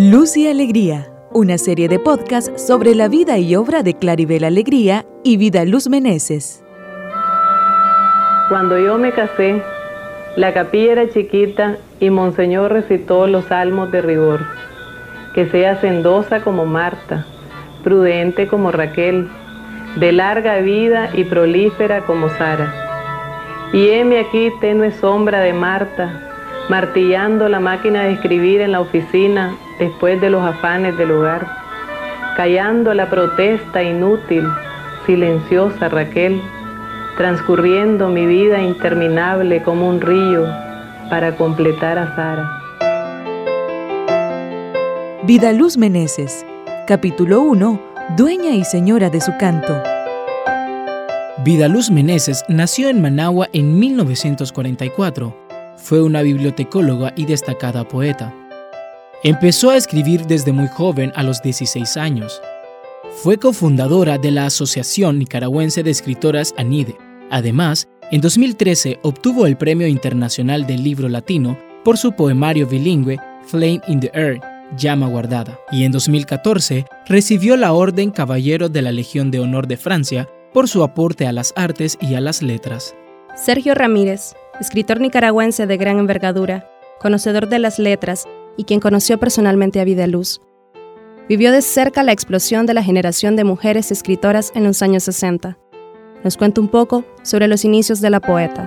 Luz y Alegría, una serie de podcasts sobre la vida y obra de Claribel Alegría y Vida Luz Meneses. Cuando yo me casé, la capilla era chiquita y Monseñor recitó los salmos de rigor. Que sea sendosa como Marta, prudente como Raquel, de larga vida y prolífera como Sara. Y heme aquí tenue sombra de Marta, martillando la máquina de escribir en la oficina después de los afanes del hogar, callando la protesta inútil, silenciosa Raquel, transcurriendo mi vida interminable como un río para completar a Sara. Vida Luz Meneses, capítulo 1, dueña y señora de su canto. Vidaluz Meneses nació en Managua en 1944. Fue una bibliotecóloga y destacada poeta. Empezó a escribir desde muy joven, a los 16 años. Fue cofundadora de la Asociación Nicaragüense de Escritoras ANIDE. Además, en 2013 obtuvo el Premio Internacional del Libro Latino por su poemario bilingüe Flame in the Air, Llama Guardada. Y en 2014 recibió la Orden Caballero de la Legión de Honor de Francia por su aporte a las artes y a las letras. Sergio Ramírez, escritor nicaragüense de gran envergadura, conocedor de las letras y quien conoció personalmente a Vidaluz. Vivió de cerca la explosión de la generación de mujeres escritoras en los años 60. Nos cuenta un poco sobre los inicios de la poeta.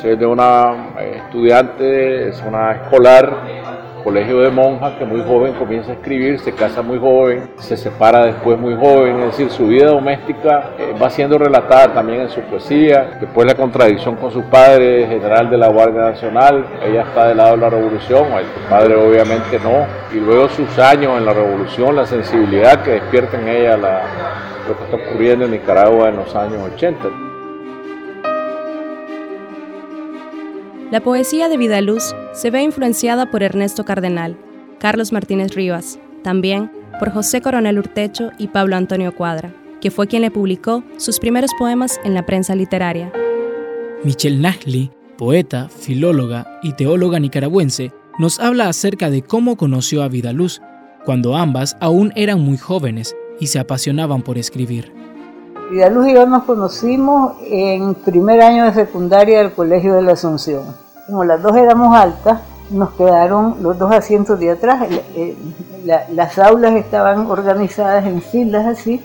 Soy de una eh, estudiante, es una escolar colegio de monjas que muy joven comienza a escribir, se casa muy joven, se separa después muy joven, es decir, su vida doméstica eh, va siendo relatada también en su poesía, después la contradicción con su padre, general de la Guardia Nacional, ella está del lado de la revolución, el padre obviamente no, y luego sus años en la revolución, la sensibilidad que despierta en ella lo que está ocurriendo en Nicaragua en los años 80. La poesía de Vidaluz se ve influenciada por Ernesto Cardenal, Carlos Martínez Rivas, también por José Coronel Urtecho y Pablo Antonio Cuadra, que fue quien le publicó sus primeros poemas en la prensa literaria. Michelle Nagli, poeta, filóloga y teóloga nicaragüense, nos habla acerca de cómo conoció a Vidaluz, cuando ambas aún eran muy jóvenes y se apasionaban por escribir. Vidaluz y yo nos conocimos en primer año de secundaria del Colegio de la Asunción como las dos éramos altas, nos quedaron los dos asientos de atrás. las aulas estaban organizadas en filas así.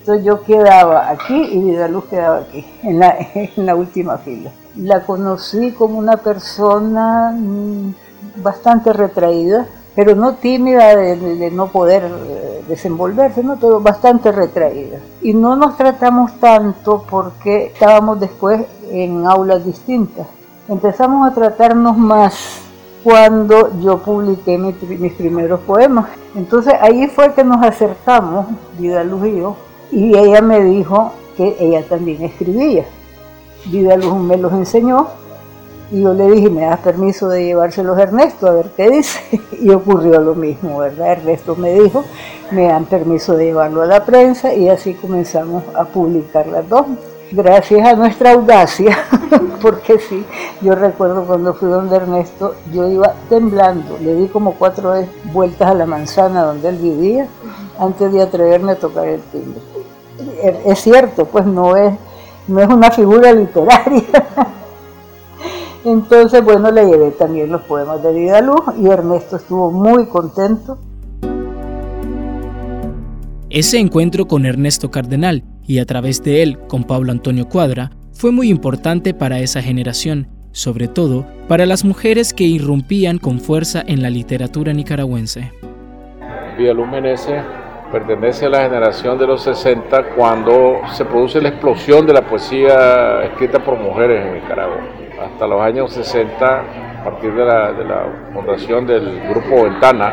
Entonces yo quedaba aquí y Vidaluz quedaba aquí, en la, última fila. La conocí como una persona mm, bastante retraída, pero no tímida de, no poder eh, desenvolverse, ¿no? todo bastante retraída. Y no nos tratamos tanto porque estábamos después en aulas distintas empezamos a tratarnos más cuando yo publiqué mis primeros poemas. Entonces ahí fue que nos acercamos, Vida Luz y yo, y ella me dijo que ella también escribía. Vida Luz me los enseñó y yo le dije, ¿me das permiso de llevárselos a Ernesto a ver qué dice? Y ocurrió lo mismo, ¿verdad? Ernesto me dijo, me dan permiso de llevarlo a la prensa y así comenzamos a publicar las dos gracias a nuestra audacia, porque sí, yo recuerdo cuando fui donde Ernesto, yo iba temblando, le di como cuatro vueltas a la manzana donde él vivía antes de atreverme a tocar el timbre. Es cierto, pues no es, no es una figura literaria. Entonces, bueno, le llevé también los poemas de Vida Luz y Ernesto estuvo muy contento. Ese encuentro con Ernesto Cardenal y a través de él con Pablo Antonio Cuadra, fue muy importante para esa generación, sobre todo para las mujeres que irrumpían con fuerza en la literatura nicaragüense. Villaluz pertenece a la generación de los 60 cuando se produce la explosión de la poesía escrita por mujeres en Nicaragua. Hasta los años 60, a partir de la, fundación del grupo Ventana,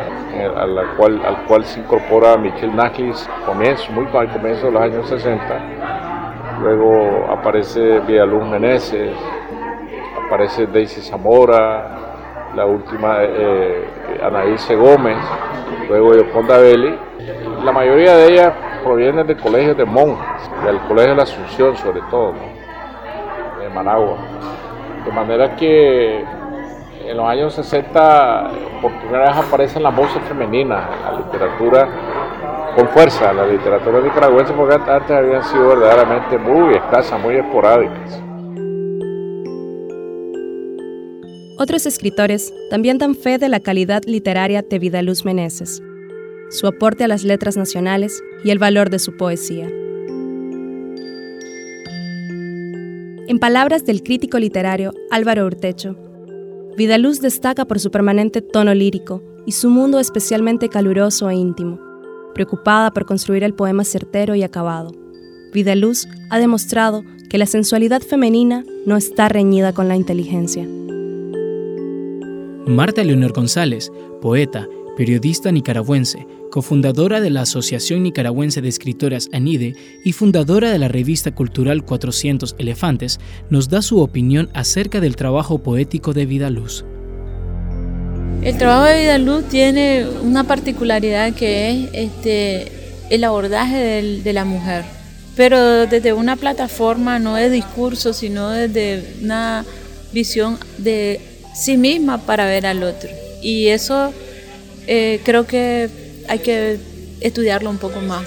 cual, al cual se incorpora Michelle Naklis, comienzo, muy al comienzo de los años 60. Luego aparece Villaluz Meneses, aparece Daisy Zamora, la última eh, Anaíse Gómez, luego Yoconda Belli. La mayoría de ellas provienen de colegios de monjas, del Colegio de la Asunción sobre todo, de Managua. De manera que en los años 60 por primera vez aparecen las voces femeninas en la literatura con fuerza, la literatura nicaragüense, porque antes habían sido verdaderamente muy escasas, muy esporádicas. Otros escritores también dan fe de la calidad literaria de Vidaluz Meneses, su aporte a las letras nacionales y el valor de su poesía. En palabras del crítico literario Álvaro Urtecho, Vidaluz destaca por su permanente tono lírico y su mundo especialmente caluroso e íntimo, preocupada por construir el poema certero y acabado. Vidaluz ha demostrado que la sensualidad femenina no está reñida con la inteligencia. Marta Leonor González, poeta, periodista nicaragüense, cofundadora de la Asociación Nicaragüense de Escritoras ANIDE y fundadora de la revista cultural 400 Elefantes, nos da su opinión acerca del trabajo poético de Vida Luz. El trabajo de Vida Luz tiene una particularidad que es este, el abordaje de la mujer, pero desde una plataforma no de discurso, sino desde una visión de sí misma para ver al otro. Y eso eh, creo que hay que estudiarlo un poco más,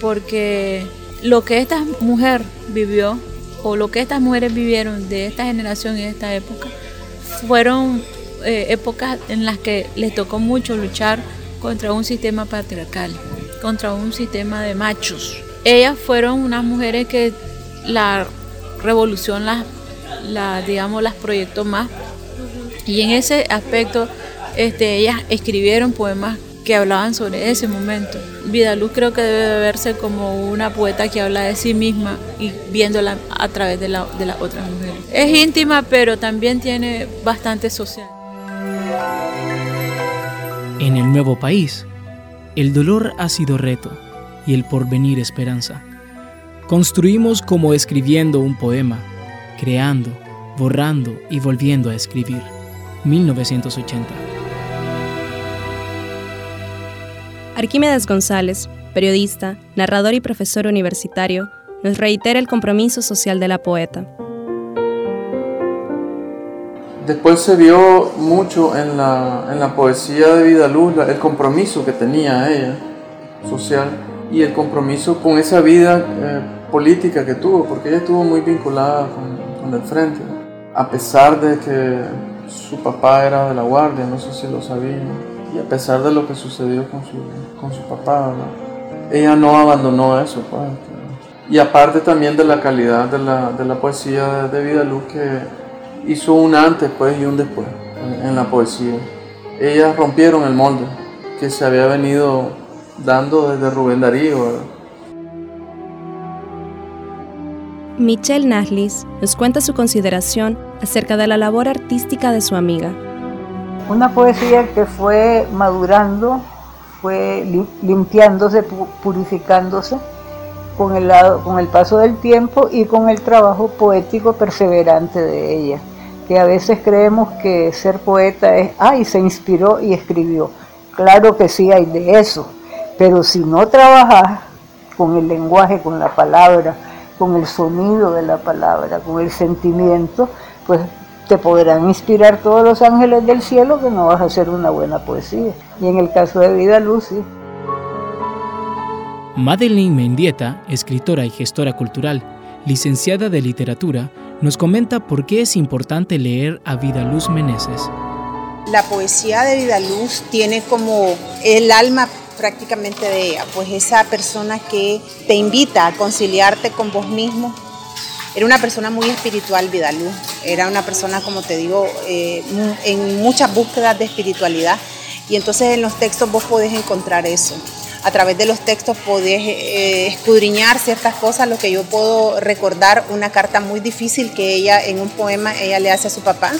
porque lo que esta mujer vivió o lo que estas mujeres vivieron de esta generación y de esta época fueron eh, épocas en las que les tocó mucho luchar contra un sistema patriarcal, contra un sistema de machos. Ellas fueron unas mujeres que la revolución las, la, digamos, las proyectó más y en ese aspecto este, ellas escribieron poemas que hablaban sobre ese momento. Vidaluz creo que debe verse como una poeta que habla de sí misma y viéndola a través de, la, de las otras mujeres. Es íntima, pero también tiene bastante social. En el nuevo país, el dolor ha sido reto y el porvenir esperanza. Construimos como escribiendo un poema, creando, borrando y volviendo a escribir. 1980. Arquímedes González, periodista, narrador y profesor universitario, nos reitera el compromiso social de la poeta. Después se vio mucho en la, en la poesía de Vidaluz el compromiso que tenía ella, social, y el compromiso con esa vida eh, política que tuvo, porque ella estuvo muy vinculada con, con el frente, a pesar de que su papá era de la guardia, no sé si lo sabía, a pesar de lo que sucedió con su, con su papá, ella no abandonó eso. Pues, y aparte también de la calidad de la, de la poesía de, Vida Luz que hizo un antes pues, y un después en, la poesía. Ellas rompieron el molde que se había venido dando desde Rubén Darío. Michelle Naslis nos cuenta su consideración acerca de la labor artística de su amiga. Una poesía que fue madurando, fue limpiándose, purificándose con el, con el paso del tiempo y con el trabajo poético perseverante de ella. Que a veces creemos que ser poeta es, ay, se inspiró y escribió. Claro que sí hay de eso, pero si no trabajas con el lenguaje, con la palabra, con el sonido de la palabra, con el sentimiento, pues te podrán inspirar todos los ángeles del cielo que no vas a hacer una buena poesía. Y en el caso de Vida Lucy. Madeleine Mendieta, escritora y gestora cultural, licenciada de literatura, nos comenta por qué es importante leer a Vida Luz Meneses. La poesía de Vida Luz tiene como el alma prácticamente de ella, pues esa persona que te invita a conciliarte con vos mismo. Era una persona muy espiritual, Vidalú. Era una persona, como te digo, eh, en muchas búsquedas de espiritualidad. Y entonces en los textos vos podés encontrar eso a través de los textos podés eh, escudriñar ciertas cosas, lo que yo puedo recordar una carta muy difícil que ella en un poema ella le hace a su papá.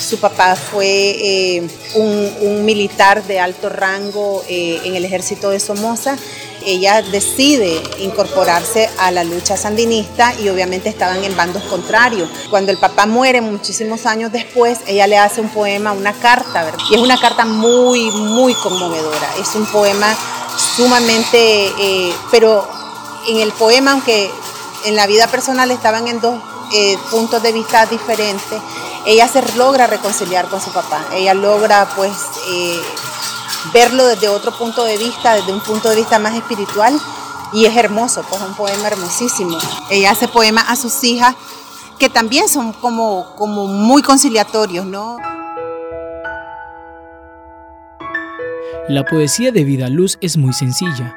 Su papá fue eh, un, militar de alto rango en el ejército de Somoza. Ella decide incorporarse a la lucha sandinista y obviamente estaban en bandos contrarios. Cuando el papá muere muchísimos años después, ella le hace un poema, una carta, y es una carta muy, muy conmovedora. Es un poema sumamente, eh, pero en el poema, aunque en la vida personal estaban en dos eh, puntos de vista diferentes, ella se logra reconciliar con su papá, ella logra pues eh, verlo desde otro punto de vista, desde un punto de vista más espiritual y es hermoso, pues un poema hermosísimo. Ella hace poema a sus hijas que también son como, como muy conciliatorios, ¿no? La poesía de Vida Luz es muy sencilla,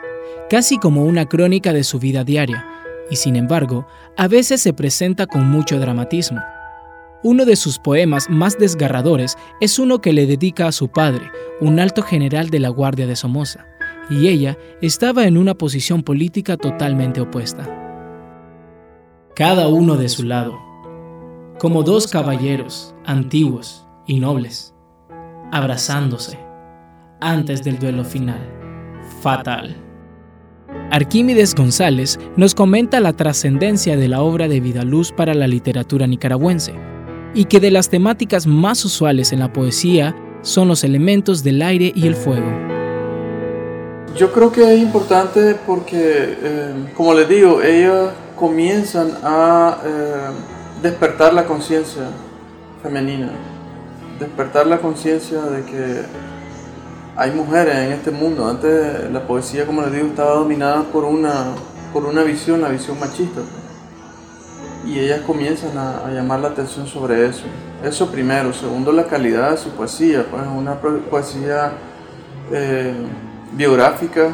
casi como una crónica de su vida diaria, y sin embargo, a veces se presenta con mucho dramatismo. Uno de sus poemas más desgarradores es uno que le dedica a su padre, un alto general de la Guardia de Somoza, y ella estaba en una posición política totalmente opuesta. Cada uno de su lado, como dos caballeros antiguos y nobles, abrazándose antes del duelo final. Fatal. Arquímedes González nos comenta la trascendencia de la obra de Vidaluz para la literatura nicaragüense y que de las temáticas más usuales en la poesía son los elementos del aire y el fuego. Yo creo que es importante porque, eh, como les digo, ellos comienzan a eh, despertar la conciencia femenina, despertar la conciencia de que hay mujeres en este mundo. Antes la poesía, como les digo, estaba dominada por una, por una visión, la visión machista. Y ellas comienzan a, llamar la atención sobre eso. Eso primero. Segundo, la calidad de su poesía. Pues una poesía eh, biográfica,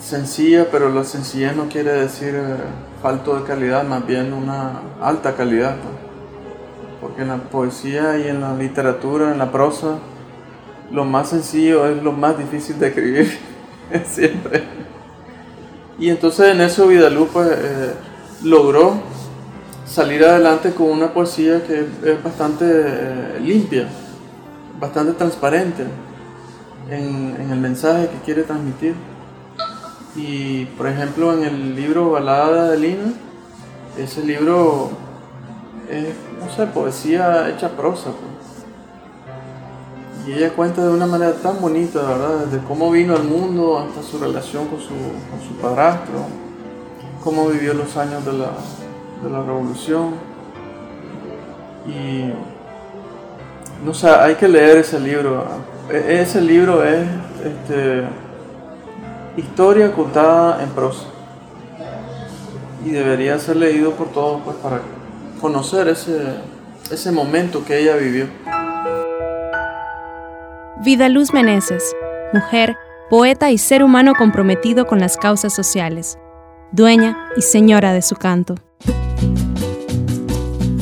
sencilla, pero la sencillez no quiere decir eh, falto de calidad, más bien una alta calidad. Pues. Porque en la poesía y en la literatura, en la prosa, lo más sencillo es lo más difícil de escribir, siempre. Y entonces en eso Vidalú pues, eh, logró salir adelante con una poesía que es bastante eh, limpia, bastante transparente en, el mensaje que quiere transmitir. Y por ejemplo en el libro Balada de Lina, ese libro es, no sé, poesía hecha prosa. Pues. Y ella cuenta de una manera tan bonita, ¿verdad? Desde cómo vino al mundo hasta su relación con su, con su padrastro, cómo vivió los años de la, de la revolución. Y no sé, hay que leer ese libro. E, ese libro es este, historia contada en prosa. Y debería ser leído por todos pues, para conocer ese, ese momento que ella vivió. Vida Luz Meneses, mujer, poeta y ser humano comprometido con las causas sociales, dueña y señora de su canto.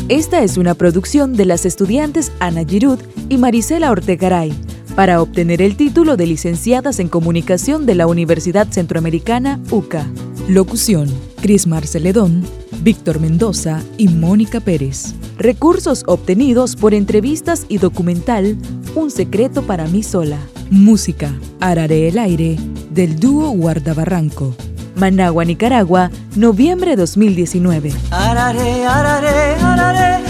Esta es una producción de las estudiantes Ana Giroud y Marisela Ortegaray para obtener el título de licenciadas en comunicación de la Universidad Centroamericana UCA. Locución: Cris Marceledón, Víctor Mendoza y Mónica Pérez. Recursos obtenidos por entrevistas y documental Un secreto para mí sola. Música Araré el aire del dúo Guardabarranco. Managua, Nicaragua, noviembre 2019. Araré, araré, araré.